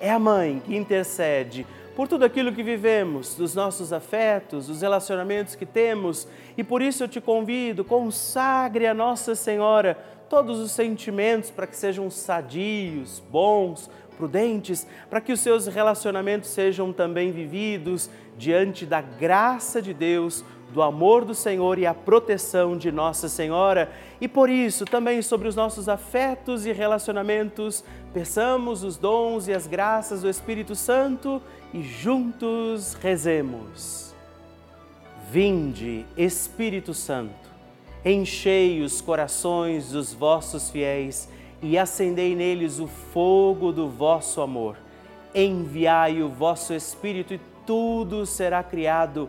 é a mãe que intercede por tudo aquilo que vivemos, dos nossos afetos, dos relacionamentos que temos, e por isso eu te convido, consagre a Nossa Senhora todos os sentimentos para que sejam sadios, bons, prudentes, para que os seus relacionamentos sejam também vividos diante da graça de Deus do amor do Senhor e a proteção de Nossa Senhora. E por isso, também sobre os nossos afetos e relacionamentos, peçamos os dons e as graças do Espírito Santo e juntos rezemos. Vinde, Espírito Santo, enchei os corações dos vossos fiéis e acendei neles o fogo do vosso amor. Enviai o vosso Espírito e tudo será criado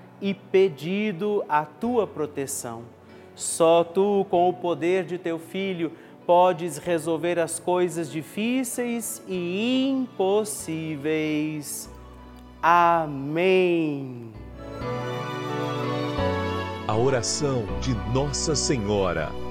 e pedido a tua proteção. Só tu, com o poder de teu filho, podes resolver as coisas difíceis e impossíveis. Amém. A oração de Nossa Senhora.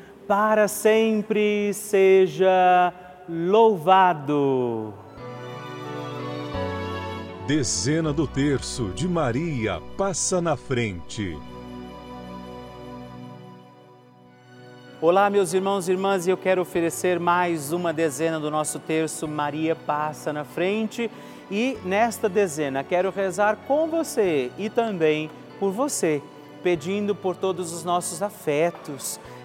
para sempre seja louvado. Dezena do terço de Maria passa na frente. Olá, meus irmãos e irmãs, eu quero oferecer mais uma dezena do nosso terço Maria Passa na Frente. E nesta dezena quero rezar com você e também por você, pedindo por todos os nossos afetos,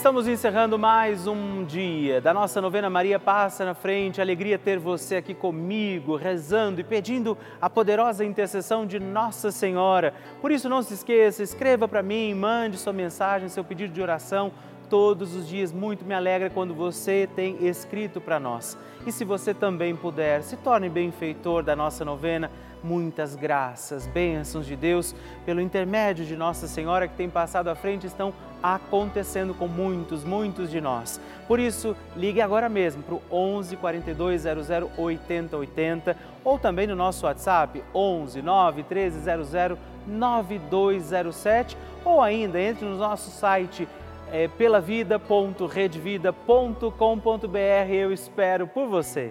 Estamos encerrando mais um dia da nossa novena Maria Passa na Frente. Alegria ter você aqui comigo, rezando e pedindo a poderosa intercessão de Nossa Senhora. Por isso, não se esqueça, escreva para mim, mande sua mensagem, seu pedido de oração todos os dias. Muito me alegra quando você tem escrito para nós. E se você também puder, se torne benfeitor da nossa novena muitas graças, bênçãos de Deus, pelo intermédio de Nossa Senhora que tem passado à frente, estão acontecendo com muitos, muitos de nós. Por isso, ligue agora mesmo para o 11 42 00 80 80 ou também no nosso WhatsApp 11 9 13 00 9207 ou ainda entre no nosso site é, pelavida.redvida.com.br. Eu espero por você.